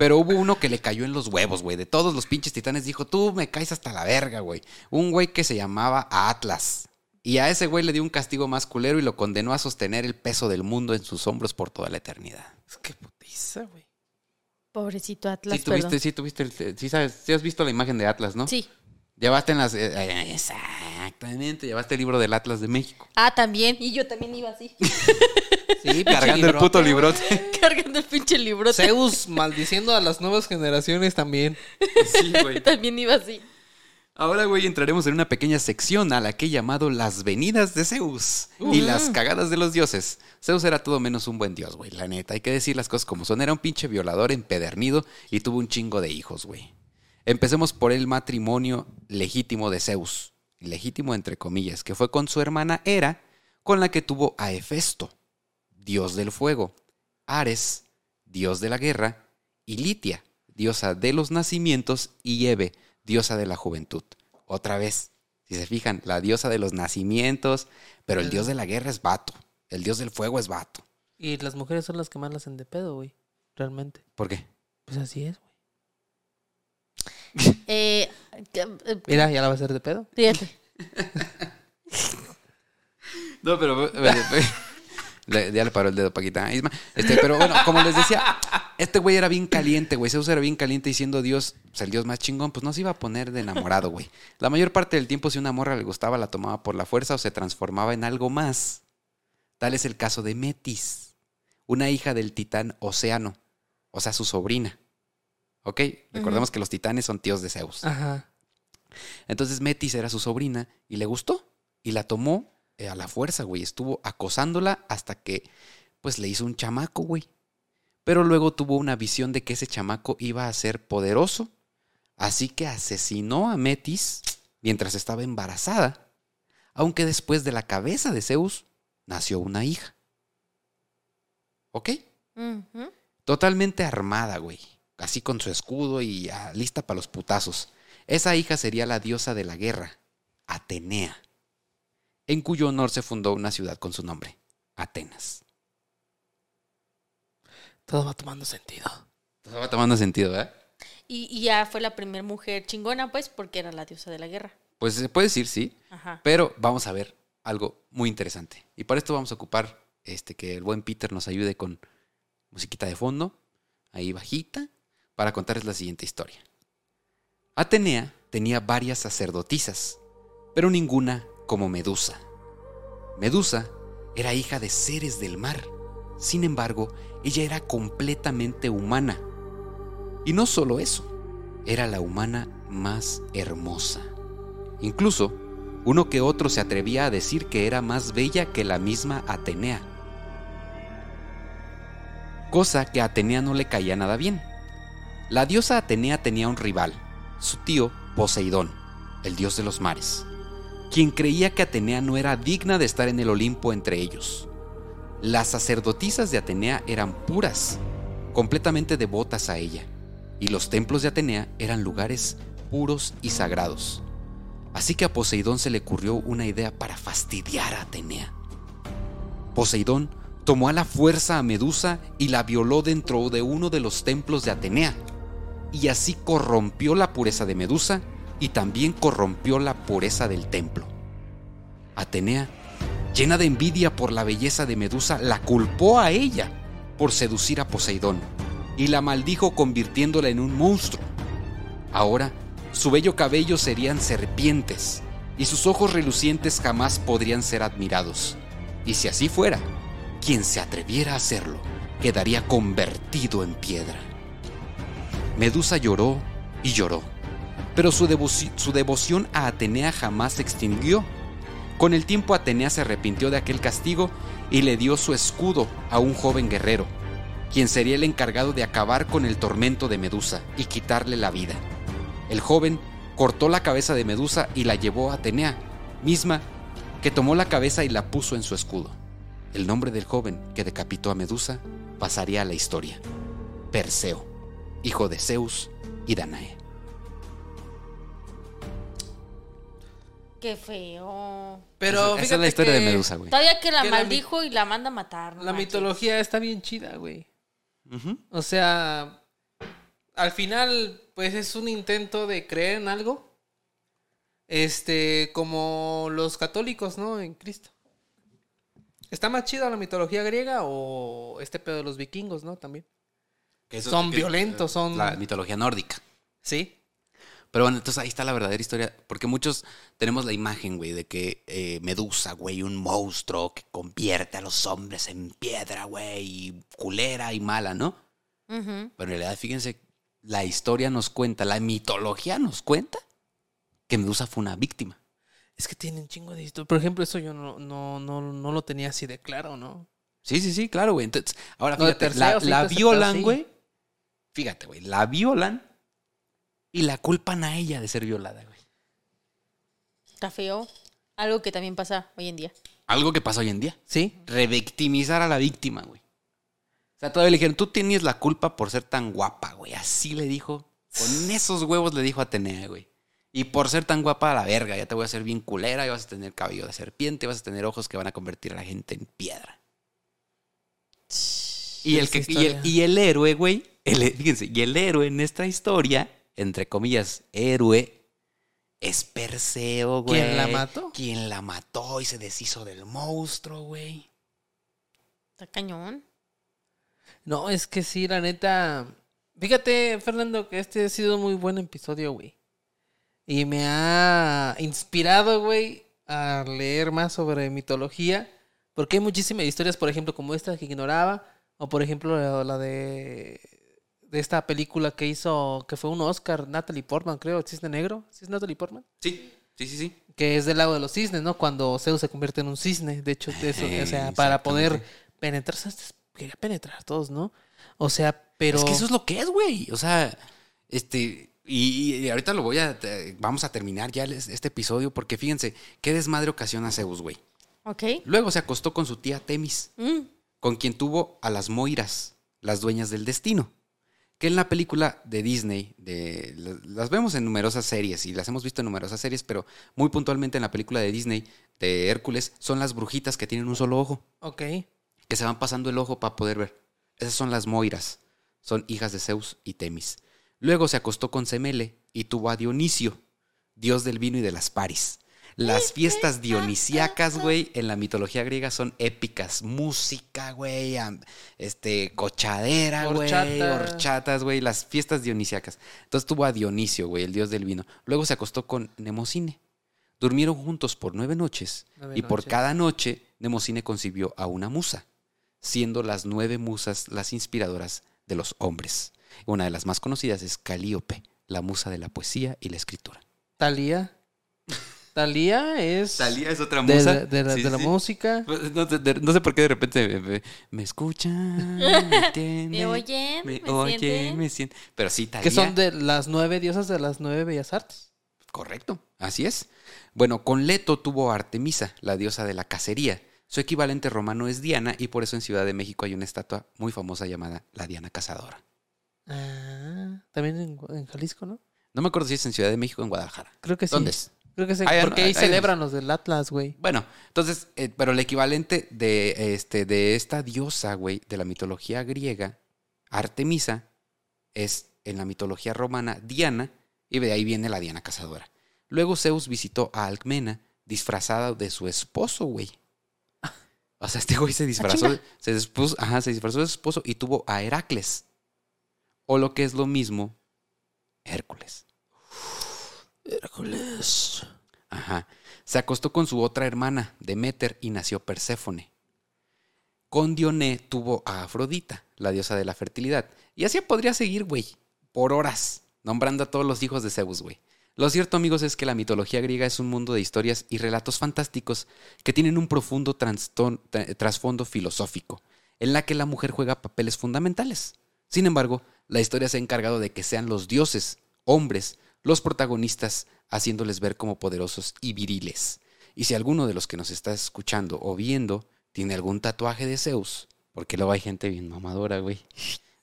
Pero hubo uno que le cayó en los huevos, güey. De todos los pinches titanes dijo, tú me caes hasta la verga, güey. Un güey que se llamaba Atlas. Y a ese güey le dio un castigo más culero y lo condenó a sostener el peso del mundo en sus hombros por toda la eternidad. Es que putiza, güey. Pobrecito Atlas, Sí, tuviste, perdón. sí, tuviste, el- sí, sabes, sí has visto la imagen de Atlas, ¿no? Sí. Llevaste en las... eh, eh, exactamente, llevaste el libro del Atlas de México. Ah, también. Y yo también iba así. Sí, Cargando el puto librote. Cargando el pinche libro. Zeus maldiciendo a las nuevas generaciones también. Sí, güey. También iba así. Ahora, güey, entraremos en una pequeña sección a la que he llamado las venidas de Zeus y las cagadas de los dioses. Zeus era todo menos un buen dios, güey, la neta. Hay que decir las cosas como son. Era un pinche violador empedernido y tuvo un chingo de hijos, güey. Empecemos por el matrimonio legítimo de Zeus. Legítimo entre comillas, que fue con su hermana Hera, con la que tuvo a Hefesto, dios del fuego, Ares, dios de la guerra, y Litia, diosa de los nacimientos, y Eve, diosa de la juventud. Otra vez, si se fijan, la diosa de los nacimientos, pero el dios de la guerra es vato, el dios del fuego es vato. Y las mujeres son las que más la hacen de pedo, güey. Realmente. ¿Por qué? Pues así es, güey. Eh, eh, Mira, ya la va a hacer de pedo. fíjate. No, pero le- ya le paró el dedo Paquita a Isma. Este, pero bueno, como les decía, este güey era bien caliente, güey. Zeus era bien caliente y siendo Dios, pues el Dios más chingón, pues no se iba a poner de enamorado, güey. La mayor parte del tiempo, si una morra le gustaba, la tomaba por la fuerza o se transformaba en algo más. Tal es el caso de Metis, una hija del titán Océano, o sea, su sobrina. ¿Ok? Recordemos que los titanes son tíos de Zeus. Ajá. Entonces Metis era su sobrina y le gustó y la tomó eh, a la fuerza, güey. Estuvo acosándola hasta que pues le hizo un chamaco, güey. Pero luego tuvo una visión de que ese chamaco iba a ser poderoso, así que asesinó a Metis mientras estaba embarazada, aunque después de la cabeza de Zeus nació una hija. ¿Ok? Totalmente armada, güey. Así con su escudo y ya lista para los putazos. Esa hija sería la diosa de la guerra, Atenea, en cuyo honor se fundó una ciudad con su nombre, Atenas. Todo va tomando sentido. Todo va tomando sentido, ¿verdad? Y, y ya fue la primera mujer chingona, pues, porque era la diosa de la guerra. Pues se puede decir sí, Ajá. pero vamos a ver algo muy interesante. Y para esto vamos a ocupar este, que el buen Peter nos ayude con musiquita de fondo, ahí bajita, para contarles la siguiente historia. Atenea tenía varias sacerdotisas, pero ninguna como Medusa. Medusa era hija de seres del mar. Sin embargo, ella era completamente humana. Y no solo eso, era la humana más hermosa. Incluso, uno que otro se atrevía a decir que era más bella que la misma Atenea. Cosa que a Atenea no le caía nada bien. La diosa Atenea tenía un rival, su tío Poseidón, el dios de los mares, quien creía que Atenea no era digna de estar en el Olimpo entre ellos. Las sacerdotisas de Atenea eran puras, completamente devotas a ella, y los templos de Atenea eran lugares puros y sagrados. Así que a Poseidón se le ocurrió una idea para fastidiar a Atenea. Poseidón tomó a la fuerza a Medusa y la violó dentro de uno de los templos de Atenea, y así corrompió la pureza de Medusa y también corrompió la pureza del templo. Atenea, llena de envidia por la belleza de Medusa, la culpó a ella por seducir a Poseidón y la maldijo convirtiéndola en un monstruo. Ahora, su bello cabello serían serpientes y sus ojos relucientes jamás podrían ser admirados. Y si así fuera, quien se atreviera a hacerlo quedaría convertido en piedra. Medusa lloró y lloró, pero su, devoci- su devoción a Atenea jamás se extinguió. Con el tiempo Atenea se arrepintió de aquel castigo y le dio su escudo a un joven guerrero, quien sería el encargado de acabar con el tormento de Medusa y quitarle la vida. El joven cortó la cabeza de Medusa y la llevó a Atenea, misma que tomó la cabeza y la puso en su escudo. El nombre del joven que decapitó a Medusa pasaría a la historia, Perseo. hijo de Zeus y Danae. Qué feo. Pero esa, esa es la historia de Medusa, güey. Todavía que la Que la mi- maldijo y la manda a matar. no La manches. mitología está bien chida, güey. O sea, al final, pues es un intento de creer en algo. Este, como los católicos, ¿no? En Cristo. ¿Está más chida la mitología griega o este pedo de los vikingos, no? También. Que eso- Son que- violentos, son- La mitología nórdica. Sí. Pero bueno, entonces ahí está la verdadera historia. Porque muchos tenemos la imagen, güey, de que eh, Medusa, güey, un monstruo que convierte a los hombres en piedra, güey, y culera y mala, ¿no? Pero en realidad, fíjense, la historia nos cuenta, la mitología nos cuenta que Medusa fue una víctima. Es que tienen chingo de historia. Por ejemplo, eso yo no, no, no, no lo tenía así de claro, ¿no? Sí, sí, sí, claro, güey. Entonces, ahora fíjate, la, la ese violan, güey. Fíjate, güey, la violan y la culpan a ella de ser violada, güey. Está feo. Algo que también pasa hoy en día. Algo que pasa hoy en día. Sí. Revictimizar a la víctima, güey. O sea, todavía le dijeron, tú tienes la culpa por ser tan guapa, güey. Así le dijo. Con esos huevos le dijo a Atenea, güey. Y por ser tan guapa a la verga, ya te voy a hacer bien culera, y vas a tener cabello de serpiente, vas a tener ojos que van a convertir a la gente en piedra. Y el, que, y, historia. el, y el héroe, güey, el- fíjense, y el héroe en esta historia, entre comillas, héroe, es Perseo, güey. ¿Quién la mató? Quien la mató y se deshizo del monstruo, güey. Está cañón. No, es que sí, la neta. Fíjate, Fernando, que este ha sido un muy buen episodio, güey. Y me ha inspirado, güey, a leer más sobre mitología. Porque hay muchísimas historias, por ejemplo, como esta que ignoraba. O por ejemplo, la, la de. De esta película que hizo, que fue un Oscar, Natalie Portman, creo, Cisne Negro. ¿Sí es Natalie Portman? Sí, sí, sí, sí. Que es del lago de los cisnes, ¿no? Cuando Zeus se convierte en un cisne. De hecho, de eso, Eh, o sea, para poder penetrar. ¿sabes? Quería penetrar a todos, ¿no? O sea, pero. Es que eso es lo que es, güey. O sea, este. Y, y ahorita lo voy a. te- vamos a terminar ya el- este episodio porque fíjense, qué desmadre ocasiona Zeus, güey. Ok. Luego se acostó con su tía Temis, Mm. con quien tuvo a las Moiras, las dueñas del destino. Que en la película de Disney, de, la- las vemos en numerosas series y las hemos visto en numerosas series, pero muy puntualmente en la película de Disney de Hércules son las brujitas que tienen un solo ojo. Ok. que se van pasando el ojo para poder ver. Esas son las Moiras. Son hijas de Zeus y Temis. Luego se acostó con Semele y tuvo a Dionisio, dios del vino y de las paris. Las fiestas dionisíacas, güey, en la mitología griega son épicas. Música, güey, este, cochadera, güey, Horchata. horchatas, güey, las fiestas dionisíacas. Entonces tuvo a Dionisio, güey, el dios del vino. Luego se acostó con Nemocine. Durmieron juntos por nueve noches Nueve y por cada noche Nemocine concibió a una musa, siendo las nueve musas las inspiradoras de los hombres. Una de las más conocidas es Calíope, la musa de la poesía y la escritura. Talía. Talía es. es otra de, la- de la, de la música. Pues, No, sé- de- no sé por qué de repente me, me- me escuchan, me entienden, Me oyen, me, me oyen, sienten. me sienten. Pero sí, Talía. Que son de las nueve diosas de las nueve bellas artes. Correcto, así es. Bueno, con Leto tuvo a Artemisa, la diosa de la cacería. Su equivalente romano es Diana y por eso en Ciudad de México hay una estatua muy famosa llamada la Diana Cazadora. Ah, también en, en Jalisco, ¿no? No me acuerdo si es en Ciudad de México o en Guadalajara. Creo que sí. ¿Dónde es? Creo que. Ahí- porque ahí celebran los del Atlas, güey. Bueno, entonces, eh, pero el equivalente de, este, de esta diosa, güey, de la mitología griega, Artemisa, es en la mitología romana Diana, y de ahí viene la Diana Cazadora. Luego Zeus visitó a Alcmena disfrazada de su esposo, güey. O sea, este güey se disfrazó, chinga. se, dispuso- ajá, se disfrazó de su esposo y tuvo a Heracles. O lo que es lo mismo, Hércules. Hércules. Ajá. Se acostó con su otra hermana, Demeter, y nació Perséfone. Con Dioné tuvo a Afrodita, la diosa de la fertilidad. Y así podría seguir, güey, por horas, nombrando a todos los hijos de Zeus, güey. Lo cierto, amigos, es que la mitología griega es un mundo de historias y relatos fantásticos que tienen un profundo trasfondo filosófico, en la que la mujer juega papeles fundamentales. Sin embargo, la historia se ha encargado de que sean los dioses, hombres, los protagonistas, haciéndoles ver como poderosos y viriles. Y si alguno de los que nos está escuchando o viendo tiene algún tatuaje de Zeus, porque luego hay gente bien mamadora, güey,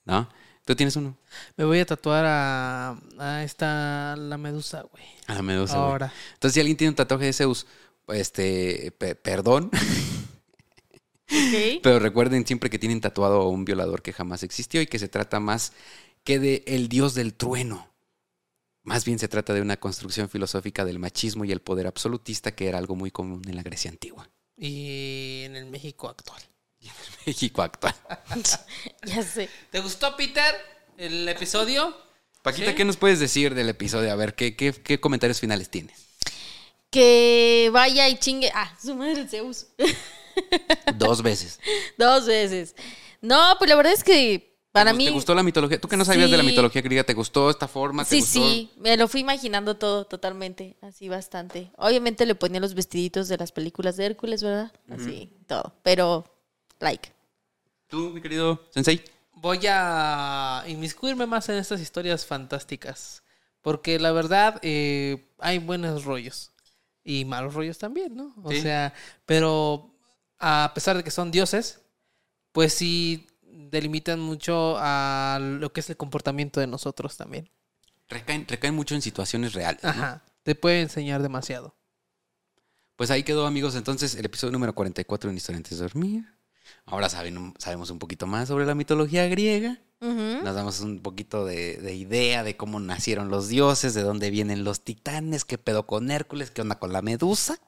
¿no? ¿Tú tienes uno? Me voy a tatuar a, a esta, la medusa, güey. A la medusa, güey. Ahora. Entonces, si alguien tiene un tatuaje de Zeus, este, pe- perdón, Ok. pero recuerden siempre que tienen tatuado a un violador que jamás existió y que se trata más que de el dios del trueno. Más bien se trata de una construcción filosófica del machismo y el poder absolutista que era algo muy común en la Grecia antigua. Y en el México actual. México actual. Ya sé. ¿Te gustó, Peter, el episodio? Paquita, ¿Sí? ¿qué nos puedes decir del episodio? A ver, ¿qué, qué, qué comentarios finales tienes? Que vaya y chingue. Ah, su madre Zeus. Dos veces. Dos veces. No, pues la verdad es que para ¿Te mí. gustó la mitología? ¿Tú que no sabías de la Sí. mitología griega? ¿Te gustó esta forma? ¿Te Sí, gustó? sí, me lo fui imaginando todo totalmente, así bastante. Obviamente le ponía los vestiditos de las películas de Hércules, ¿verdad? Así, todo. Pero, like. ¿Tú, mi querido Sensei? Voy a inmiscuirme más en estas historias fantásticas. Porque la verdad, eh, hay buenos rollos. Y malos rollos también, ¿no? O Sí. sea, pero a pesar de que son dioses, pues sí delimitan mucho a lo que es el comportamiento de nosotros también. Recaen, recaen mucho en situaciones reales. ¿no? Ajá. Te puede enseñar demasiado. Pues ahí quedó, amigos, entonces el episodio número 44 de Una historia antes de dormir. Ahora saben, sabemos un poquito más sobre la mitología griega. Nos damos un poquito de, de idea de cómo nacieron los dioses, de dónde vienen los titanes, qué pedo con Hércules, qué onda con la medusa.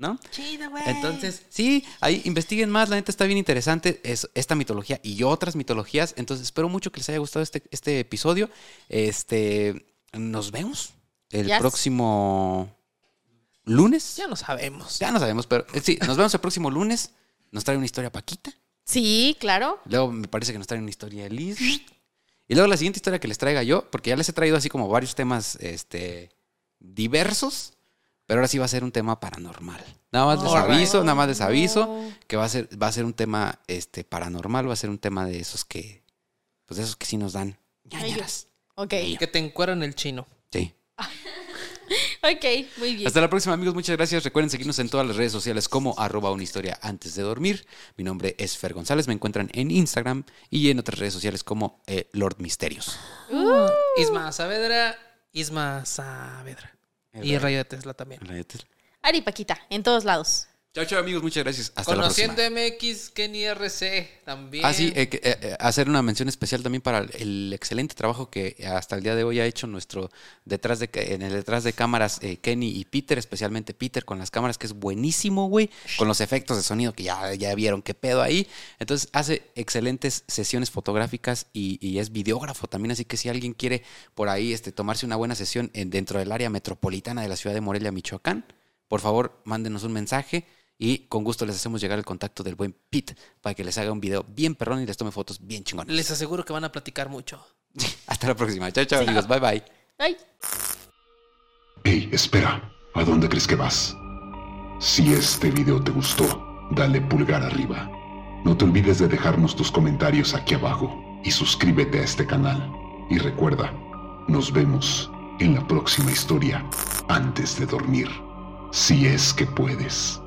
¿No? Chido, güey. Entonces, sí, ahí investiguen más, la neta está bien interesante es, esta mitología y otras mitologías. Entonces, espero mucho que les haya gustado este, este episodio. Este, nos vemos el Yes. próximo lunes. Ya no sabemos. Ya no sabemos, pero eh, sí, nos vemos el próximo lunes. Nos trae una historia Paquita. Sí, claro. Luego me parece que nos trae una historia Liz. Y luego la siguiente historia que les traiga yo, porque ya les he traído así como varios temas este, diversos, pero ahora sí va a ser un tema paranormal. Nada más les aviso, nada más les aviso No. que va a ser, va a ser un tema este, paranormal, va a ser un tema de esos que, pues de esos que sí nos dan ñañaras. Ok. Que te encueran el chino. Sí. Ok, muy bien. Hasta la próxima, amigos. Muchas gracias. Recuerden seguirnos en todas las redes sociales como arroba una historia antes de dormir. Mi nombre es Fer González. Me encuentran en Instagram y en otras redes sociales como eh, Lord Misterios. Uh. Isma Saavedra, Isma Saavedra. Y el rayo de Tesla también. Ari Paquita, en todos lados. Chao, chao, amigos. Muchas gracias. Hasta la próxima. Conociendo MX, Kenny RC también. Ah, sí, eh, eh, eh, hacer una mención especial también para el excelente trabajo que hasta el día de hoy ha hecho nuestro detrás de en el detrás de cámaras eh, Kenny y Peter, especialmente Peter con las cámaras que es buenísimo, güey, con los efectos de sonido que ya, ya vieron qué pedo ahí. Entonces hace excelentes sesiones fotográficas y, y es videógrafo también, así que si alguien quiere por ahí este, tomarse una buena sesión en- dentro del área metropolitana de la ciudad de Morelia, Michoacán, por favor, mándenos un mensaje y con gusto les hacemos llegar el contacto del buen Pete para que les haga un video bien perrón y les tome fotos bien chingonas. Les aseguro que van a platicar mucho. Hasta la próxima. Chao, chao, amigos. Bye, bye. Ay. Hey, espera, ¿a dónde crees que vas? Si este video te gustó, dale pulgar arriba. No te olvides de dejarnos tus comentarios aquí abajo y suscríbete a este canal. Y recuerda, nos vemos en la próxima historia antes de dormir. Si es que puedes.